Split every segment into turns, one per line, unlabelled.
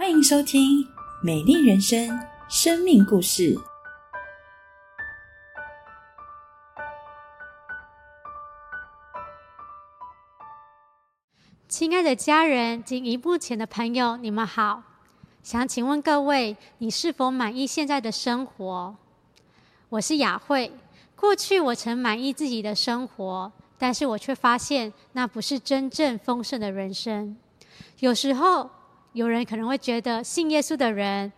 欢迎收听《美丽人生》生命故事。
亲爱的家人及荧幕前的朋友，你们好。想请问各位，你是否满意现在的生活？我是雅慧。过去我曾满意自己的生活，但是我却发现那不是真正丰盛的人生。有时候，有人可能会觉得信耶稣的人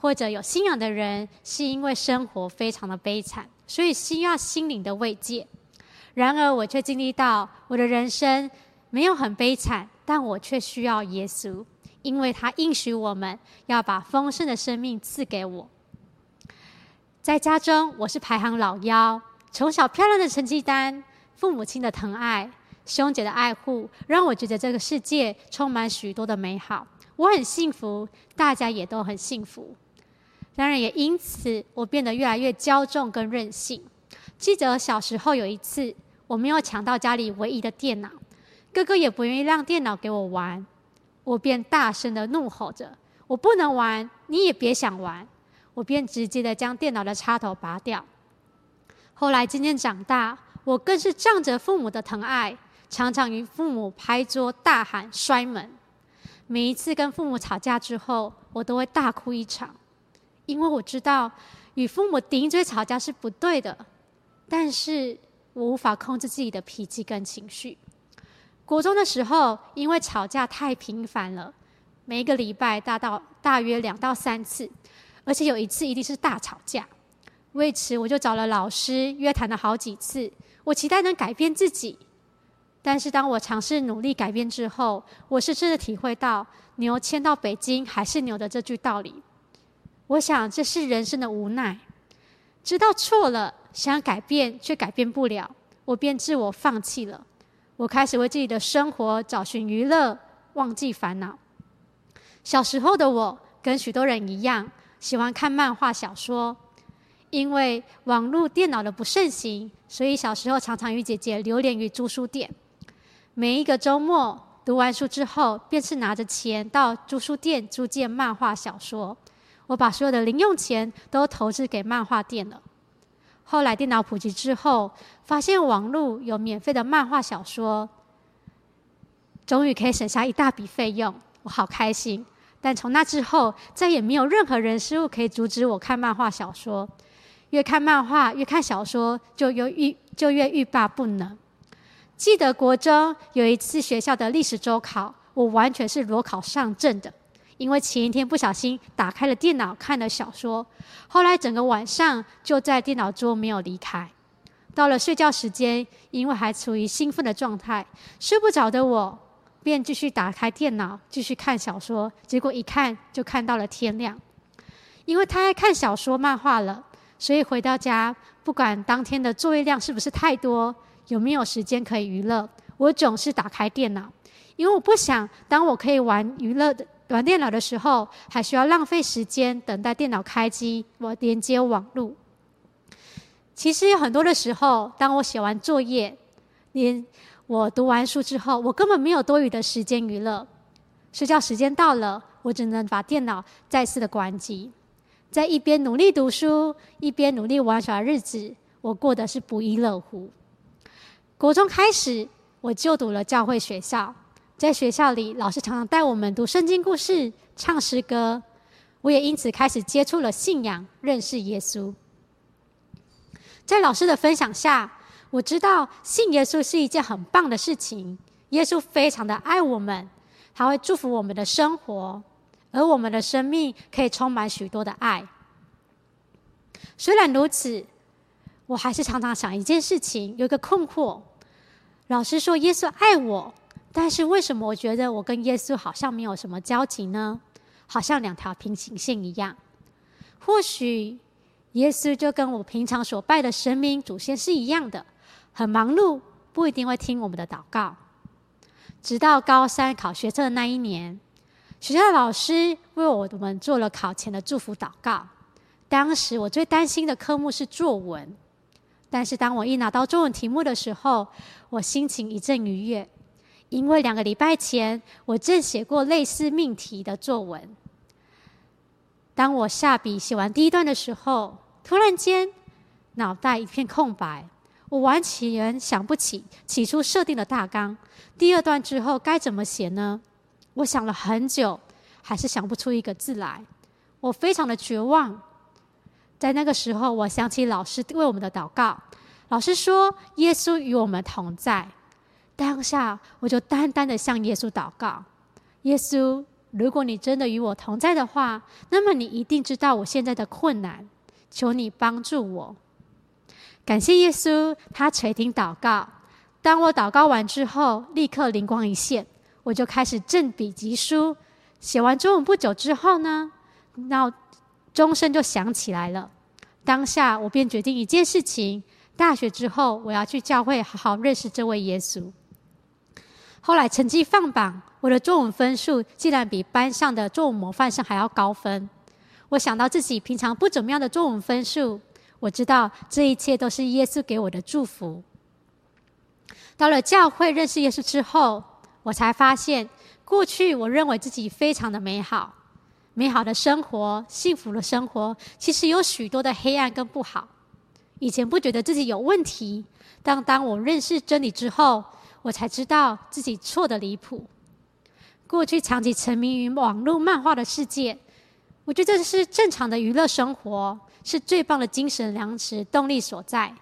或者有信仰的人，是因为生活非常的悲惨，所以需要心灵的慰藉。然而，我却经历到我的人生。没有很悲惨，但我却需要耶稣，因为他应许我们要把丰盛的生命赐给我。在家中，我是排行老幺，从小漂亮的成绩单、父母亲的疼爱、兄姐的爱护，让我觉得这个世界充满许多的美好。我很幸福，大家也都很幸福。当然，也因此我变得越来越骄纵跟任性。记得小时候有一次，我没有抢到家里唯一的电脑。哥哥也不愿意让电脑给我玩，我便大声的怒吼着：“我不能玩，你也别想玩！”我便直接的将电脑的插头拔掉。后来渐渐长大，我更是仗着父母的疼爱，常常与父母拍桌大喊摔门。每一次跟父母吵架之后，我都会大哭一场，因为我知道与父母顶嘴吵架是不对的，但是我无法控制自己的脾气跟情绪。国中的时候，因为吵架太频繁了，每一个礼拜大到大约两到三次，而且有一次一定是大吵架。为此，我就找了老师约谈了好几次。我期待能改变自己，但是当我尝试努力改变之后，我是真的体会到“牛迁到北京还是牛”的这句道理。我想这是人生的无奈，知道错了，想改变却改变不了，我便自我放弃了。我开始为自己的生活找寻娱乐，忘记烦恼。小时候的我跟许多人一样，喜欢看漫画小说。因为网络电脑的不盛行，所以小时候常常与姐姐流连于租书店。每一个周末读完书之后，便是拿着钱到租书店租借漫画小说。我把所有的零用钱都投资给漫画店了。后来电脑普及之后，发现网络有免费的漫画小说，终于可以省下一大笔费用，我好开心。但从那之后，再也没有任何人事物可以阻止我看漫画小说。越看漫画，越看小说，就越欲就越欲罢不能。记得国中有一次学校的历史周考，我完全是裸考上阵的。因为前一天不小心打开了电脑看了小说，后来整个晚上就在电脑桌没有离开。到了睡觉时间，因为还处于兴奋的状态，睡不着的我便继续打开电脑继续看小说。结果一看就看到了天亮。因为太爱看小说漫画了，所以回到家不管当天的作业量是不是太多，有没有时间可以娱乐，我总是打开电脑，因为我不想当我可以玩娱乐的。玩电脑的时候，还需要浪费时间等待电脑开机，我连接网络。其实有很多的时候，当我写完作业，连我读完书之后，我根本没有多余的时间娱乐。睡觉时间到了，我只能把电脑再次的关机。在一边努力读书，一边努力玩耍的日子，我过的是不亦乐乎。国中开始，我就读了教会学校。在学校里，老师常常带我们读圣经故事、唱诗歌，我也因此开始接触了信仰，认识耶稣。在老师的分享下，我知道信耶稣是一件很棒的事情。耶稣非常的爱我们，他会祝福我们的生活，而我们的生命可以充满许多的爱。虽然如此，我还是常常想一件事情，有一个困惑：老师说耶稣爱我。但是为什么我觉得我跟耶稣好像没有什么交集呢？好像两条平行线一样。或许耶稣就跟我平常所拜的神明祖先是一样的，很忙碌，不一定会听我们的祷告。直到高三考学测的那一年，学校老师为我们做了考前的祝福祷告。当时我最担心的科目是作文，但是当我一拿到作文题目的时候，我心情一阵愉悦。因为两个礼拜前，我正写过类似命题的作文，当我下笔写完第一段的时候，突然间脑袋一片空白，我完全想不起起初设定的大纲。第二段之后该怎么写呢？我想了很久，还是想不出一个字来。我非常的绝望。在那个时候，我想起老师为我们的祷告。老师说：“耶稣与我们同在。”当下，我就单单的向耶稣祷告：“耶稣。”如果你真的与我同在的话，那么你一定知道我现在的困难，求你帮助我。感谢耶稣，他垂听祷告。当我祷告完之后，立刻灵光一现，我就开始正笔疾书。写完中文不久之后呢，闹钟声就响起来了。当下我便决定一件事情：大学之后我要去教会好好认识这位耶稣。后来成绩放榜，我的中文分数竟然比班上的中文模范生还要高分。我想到自己平常不怎么样的中文分数，我知道这一切都是耶稣给我的祝福。到了教会认识耶稣之后，我才发现，过去我认为自己非常的美好，美好的生活、幸福的生活，其实有许多的黑暗跟不好。以前不觉得自己有问题，但当我认识真理之后，我才知道自己错的离谱。过去长期沉迷于网络漫画的世界，我觉得这是正常的娱乐生活，是最棒的精神粮食动力所在。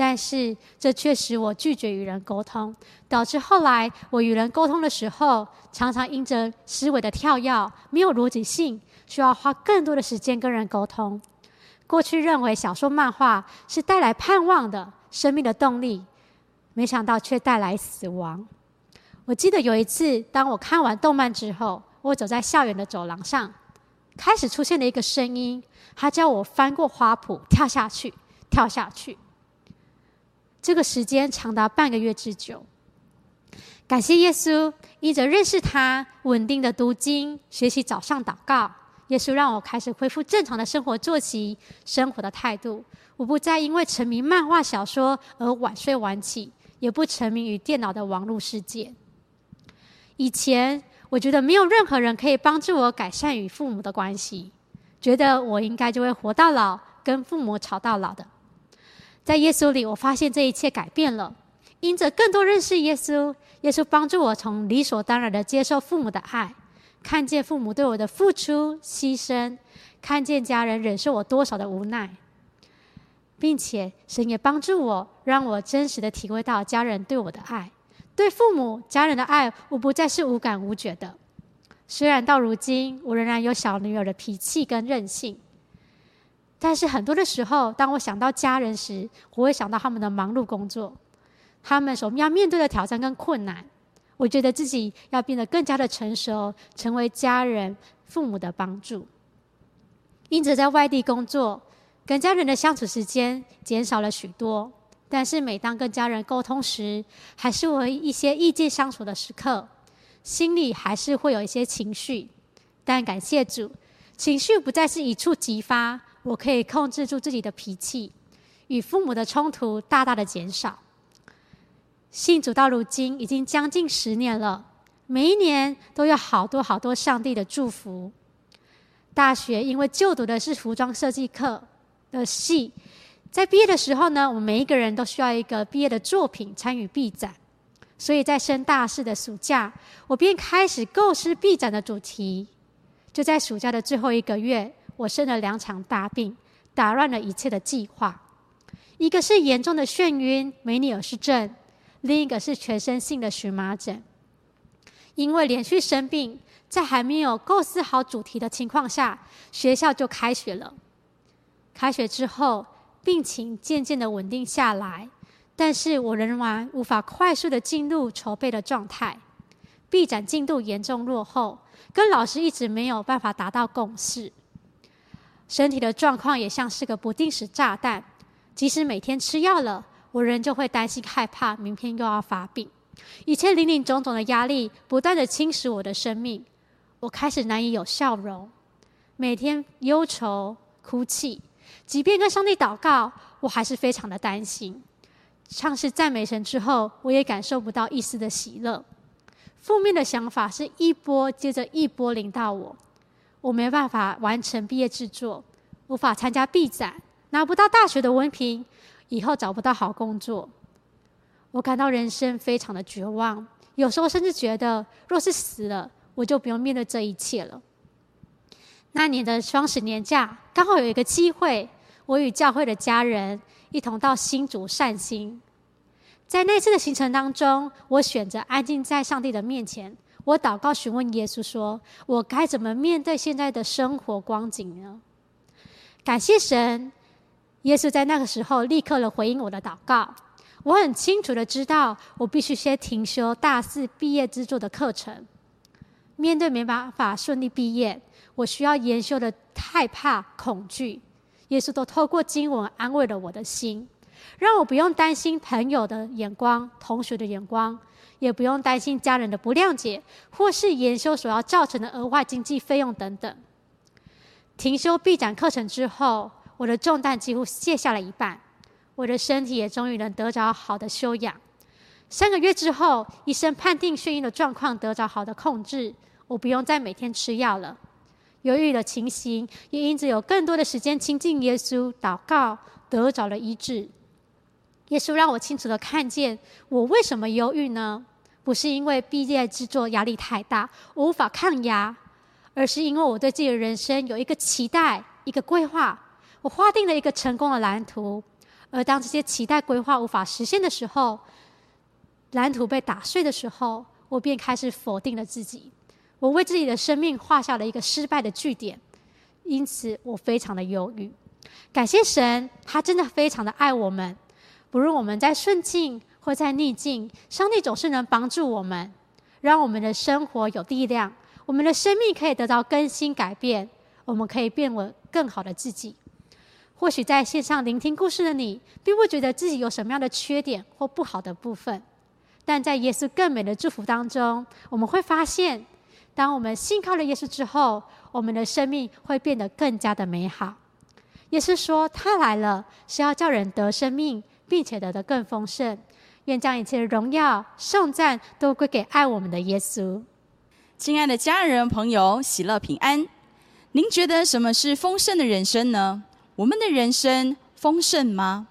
但是这却使我拒绝与人沟通，导致后来我与人沟通的时候，常常因着思维的跳跃，没有逻辑性，需要花更多的时间跟人沟通。过去认为小说漫画是带来盼望的生命的动力。没想到却带来死亡。我记得有一次，当我看完动漫之后，我走在校园的走廊上，开始出现了一个声音，他叫我翻过花圃，跳下去，跳下去。这个时间长达半个月之久。感谢耶稣，因着认识他，稳定的读经，学习早上祷告，耶稣让我开始恢复正常的生活作息、生活的态度。我不再因为沉迷漫画小说而晚睡晚起。也不沉迷于电脑的网络世界。以前我觉得没有任何人可以帮助我改善与父母的关系，觉得我应该就会活到老，跟父母吵到老的。在耶稣里，我发现这一切改变了。因着更多认识耶稣，耶稣帮助我从理所当然的接受父母的爱，看见父母对我的付出牺牲，看见家人忍受我多少的无奈。并且神也帮助我，让我真实的体会到家人对我的爱，对父母、家人的爱，我不再是无感无觉的。虽然到如今我仍然有小女儿的脾气跟任性，但是很多的时候，当我想到家人时，我会想到他们的忙碌工作，他们所要面对的挑战跟困难。我觉得自己要变得更加的成熟，成为家人、父母的帮助。因此，在外地工作。跟家人的相处时间减少了许多，但是每当跟家人沟通时，还是会一些意见相处的时刻，心里还是会有一些情绪。但感谢主，情绪不再是一触即发，我可以控制住自己的脾气，与父母的冲突大大的减少。信主到如今已经将近十年了，每一年都有好多好多上帝的祝福。大学因为就读的是服装设计课。的戏，在毕业的时候呢，我们每一个人都需要一个毕业的作品参与毕展，所以在升大四的暑假，我便开始构思毕展的主题。就在暑假的最后一个月，我生了两场大病，打乱了一切的计划。一个是严重的眩晕梅尼尔氏症，另一个是全身性的荨麻疹。因为连续生病，在还没有构思好主题的情况下，学校就开学了。开学之后，病情渐渐的稳定下来，但是我仍然无法快速的进入筹备的状态。毕展进度严重落后，跟老师一直没有办法达到共识。身体的状况也像是个不定时炸弹，即使每天吃药了，我仍旧会担心害怕明天又要发病。一切林林总总的压力不断的侵蚀我的生命，我开始难以有笑容，每天忧愁哭泣。即便跟上帝祷告，我还是非常的担心。唱诗赞美神之后，我也感受不到一丝的喜乐。负面的想法是一波接着一波临到我。我没办法完成毕业制作，无法参加毕展，拿不到大学的文凭，以后找不到好工作。我感到人生非常的绝望，有时候甚至觉得，若是死了，我就不用面对这一切了。那年的双十年假，刚好有一个机会，我与教会的家人一同到新竹善心。在那次的行程当中，我选择安静在上帝的面前，我祷告询问耶稣说：“我该怎么面对现在的生活光景呢？”感谢神，耶稣在那个时候立刻的回应我的祷告。我很清楚的知道，我必须先停修大四毕业制作的课程。面对没办法顺利毕业，我需要研修的害怕、恐惧，耶稣都透过经文安慰了我的心，让我不用担心朋友的眼光、同学的眼光，也不用担心家人的不谅解，或是研修所要造成的额外经济费用等等。停修毕展课程之后，我的重担几乎卸下了一半。我的身体也终于能得着好的修养。三个月之后，医生判定眩晕的状况得着好的控制，我不用再每天吃药了。犹豫的情形也因此有更多的时间亲近耶稣、祷告，得着了医治。耶稣让我清楚的看见，我为什么忧郁呢？不是因为毕业制作压力太大，我无法抗压，而是因为我对自己的人生有一个期待、一个规划，我划定了一个成功的蓝图。而当这些期待规划无法实现的时候，蓝图被打碎的时候，我便开始否定了自己。我为自己的生命画下了一个失败的句点，因此我非常的忧郁。感谢神，他真的非常的爱我们。不论我们在顺境或在逆境，上帝总是能帮助我们，让我们的生活有力量，我们的生命可以得到更新改变，我们可以变为更好的自己。或许在线上聆听故事的你，并不觉得自己有什么样的缺点或不好的部分，但在耶稣更美的祝福当中，我们会发现，当我们信靠了耶稣之后，我们的生命会变得更加的美好。耶稣说，他来了是要叫人得生命，并且得的更丰盛。愿将一切荣耀、颂赞都归给爱我们的耶稣。
亲爱的家人朋友，喜乐平安。您觉得什么是丰盛的人生呢？我们的人生丰盛吗？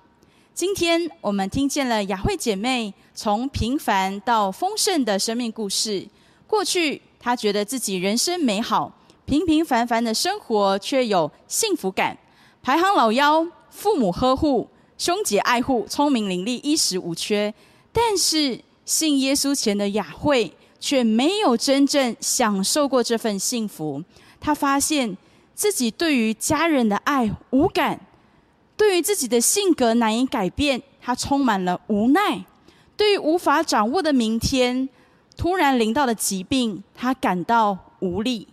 今天我们听见了雅慧姐妹从平凡到丰盛的生命故事。过去她觉得自己人生美好，平平凡凡的生活却有幸福感，排行老幺，父母呵护，兄姐爱护，聪明伶俐，衣食无缺。但是信耶稣前的雅慧却没有真正享受过这份幸福。她发现。自己对于家人的爱无感，对于自己的性格难以改变，他充满了无奈。对于无法掌握的明天，突然临到的疾病，他感到无力。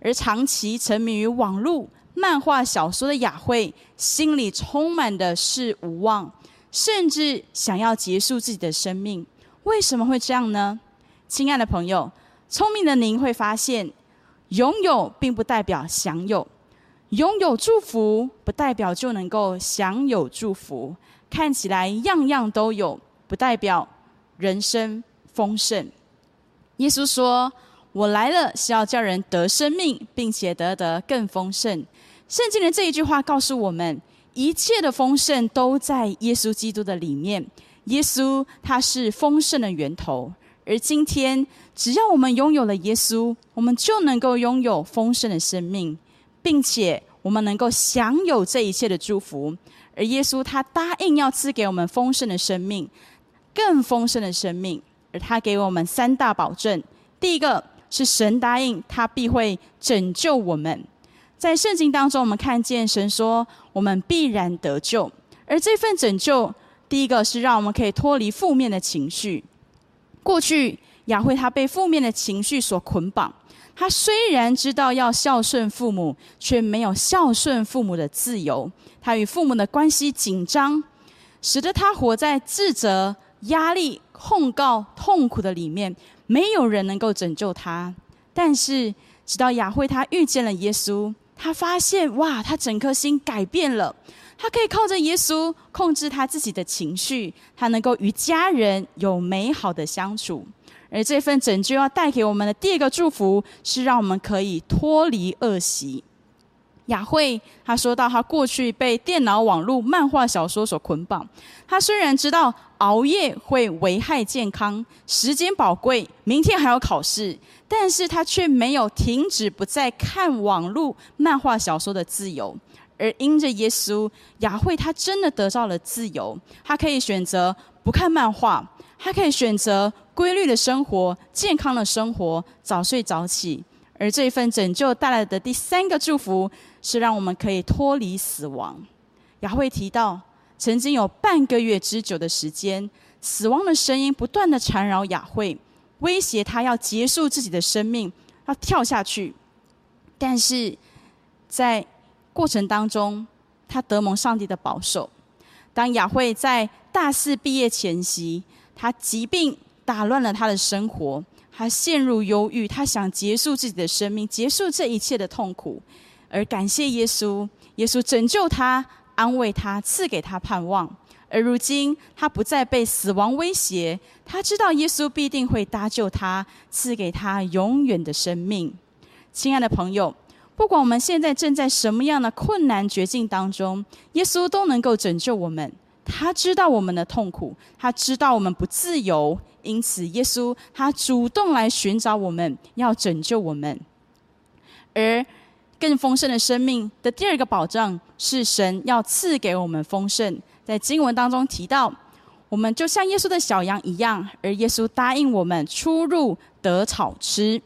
而长期沉迷于网络漫画小说的雅慧，心里充满的是无望，甚至想要结束自己的生命。为什么会这样呢？亲爱的朋友，聪明的您会发现。拥有并不代表享有，拥有祝福不代表就能够享有祝福。看起来样样都有，不代表人生丰盛。耶稣说：“我来了是要叫人得生命，并且得得更丰盛。”圣经的这一句话告诉我们，一切的丰盛都在耶稣基督的里面。耶稣他是丰盛的源头。而今天，只要我们拥有了耶稣，我们就能够拥有丰盛的生命，并且我们能够享有这一切的祝福。而耶稣他答应要赐给我们丰盛的生命，更丰盛的生命。而他给我们三大保证：第一个是神答应他必会拯救我们。在圣经当中，我们看见神说我们必然得救。而这份拯救，第一个是让我们可以脱离负面的情绪。过去雅慧她被负面的情绪所捆绑，她虽然知道要孝顺父母，却没有孝顺父母的自由。她与父母的关系紧张，使得她活在自责、压力、控告、痛苦的里面，没有人能够拯救她。但是直到雅慧她遇见了耶稣，他发现哇，他整颗心改变了。他可以靠着耶稣控制他自己的情绪，他能够与家人有美好的相处。而这份拯救要带给我们的第二个祝福，是让我们可以脱离恶习。雅慧他说到，他过去被电脑、网络、漫画、小说所捆绑。他虽然知道熬夜会危害健康，时间宝贵，明天还要考试，但是他却没有停止不再看网络、漫画、小说的自由。而因着耶稣，雅慧她真的得到了自由。她可以选择不看漫画，她可以选择规律的生活、健康的生活、早睡早起。而这一份拯救带来的第三个祝福。是让我们可以脱离死亡。雅慧提到，曾经有半个月之久的时间，死亡的声音不断的缠绕雅慧，威胁她要结束自己的生命，要跳下去。但是在过程当中，她得蒙上帝的保守。当雅慧在大四毕业前夕，她疾病打乱了她的生活，他陷入忧郁，他想结束自己的生命，结束这一切的痛苦。而感谢耶稣，耶稣拯救他，安慰他，赐给他盼望。而如今，他不再被死亡威胁，他知道耶稣必定会搭救他，赐给他永远的生命。亲爱的朋友，不管我们现在正在什么样的困难绝境当中，耶稣都能够拯救我们。他知道我们的痛苦，他知道我们不自由，因此耶稣他主动来寻找我们，要拯救我们。而更丰盛的生命的第二个保障是神要赐给我们丰盛。在经文当中提到，我们就像耶稣的小羊一样，而耶稣答应我们出入得草吃。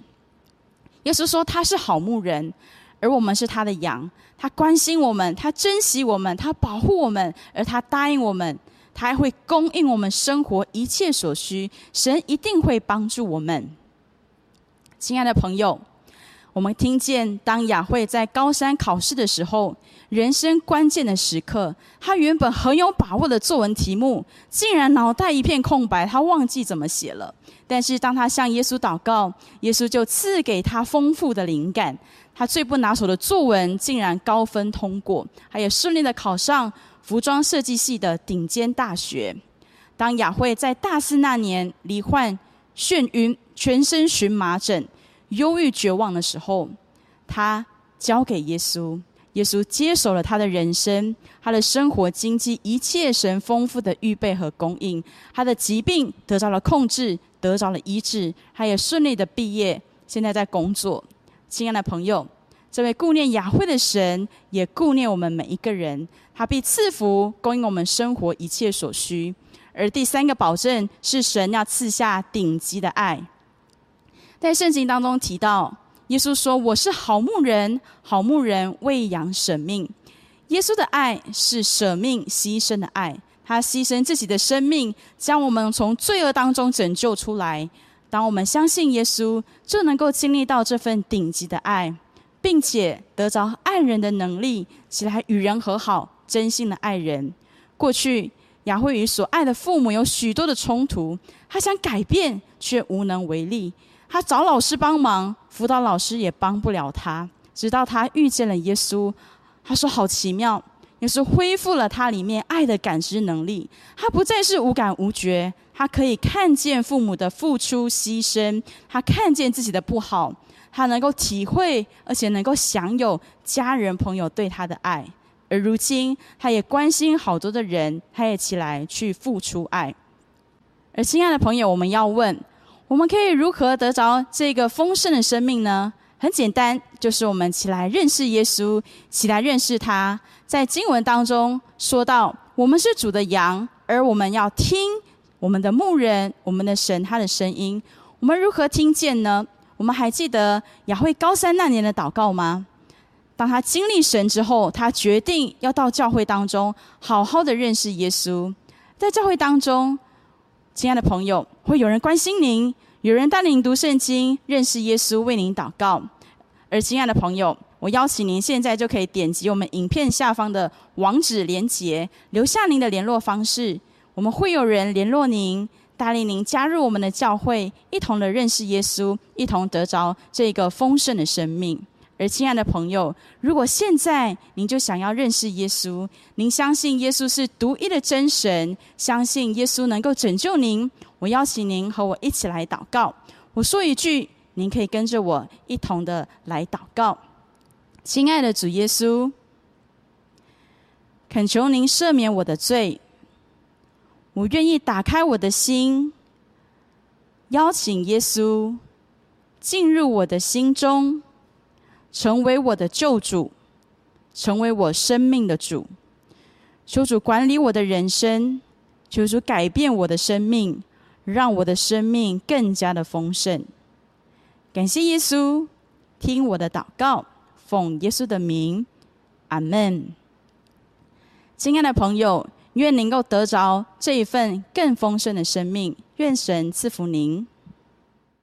耶稣说他是好牧人，而我们是他的羊，他关心我们，他珍惜我们，他保护我们，而他答应我们，他还会供应我们生活一切所需。神一定会帮助我们，亲爱的朋友。我们听见，当雅慧在高三考试的时候，人生关键的时刻，他原本很有把握的作文题目，竟然脑袋一片空白，他忘记怎么写了。但是当他向耶稣祷告，耶稣就赐给他丰富的灵感，他最不拿手的作文竟然高分通过，还有顺利的考上服装设计系的顶尖大学。当雅慧在大四那年罹患眩晕，全身荨麻疹。忧郁绝望的时候，他交给耶稣，耶稣接手了他的人生，他的生活、经济一切神丰富的预备和供应，他的疾病得到了控制，得到了医治，他也顺利的毕业，现在在工作。亲爱的朋友，这位顾念雅慧的神，也顾念我们每一个人，他必赐福供应我们生活一切所需。而第三个保证是神要赐下顶级的爱。在圣经当中提到，耶稣说：“我是好牧人，好牧人喂养舍命。”耶稣的爱是舍命牺牲的爱，他牺牲自己的生命，将我们从罪恶当中拯救出来。当我们相信耶稣，就能够经历到这份顶级的爱，并且得着爱人的能力，起来与人和好，真心的爱人。过去雅慧与所爱的父母有许多的冲突，他想改变，却无能为力。他找老师帮忙，辅导老师也帮不了他。直到他遇见了耶稣，他说：“好奇妙！”耶稣恢复了他里面爱的感知能力。他不再是无感无觉，他可以看见父母的付出牺牲，他看见自己的不好，他能够体会，而且能够享有家人朋友对他的爱。而如今，他也关心好多的人，他也起来去付出爱。而亲爱的朋友，我们要问。我们可以如何得着这个丰盛的生命呢？很简单，就是我们起来认识耶稣，起来认识他。在经文当中说到，我们是主的羊，而我们要听我们的牧人、我们的神他的声音。我们如何听见呢？我们还记得雅慧高三那年的祷告吗？当他经历神之后，他决定要到教会当中好好的认识耶稣。在教会当中。亲爱的朋友，会有人关心您，有人带领读圣经、认识耶稣、为您祷告。而亲爱的朋友，我邀请您现在就可以点击我们影片下方的网址连结，留下您的联络方式。我们会有人联络您，带领您加入我们的教会，一同的认识耶稣，一同得着这个丰盛的生命。而亲爱的朋友，如果现在您就想要认识耶稣，您相信耶稣是独一的真神，相信耶稣能够拯救您，我邀请您和我一起来祷告。我说一句，您可以跟着我一同的来祷告。亲爱的主耶稣，恳求您赦免我的罪，我愿意打开我的心，邀请耶稣进入我的心中。成为我的救主，成为我生命的主。求主管理我的人生，求主改变我的生命，让我的生命更加的丰盛。感谢耶稣，听我的祷告，奉耶稣的名，阿门。亲爱的朋友，愿能够得着这一份更丰盛的生命。愿神赐福您。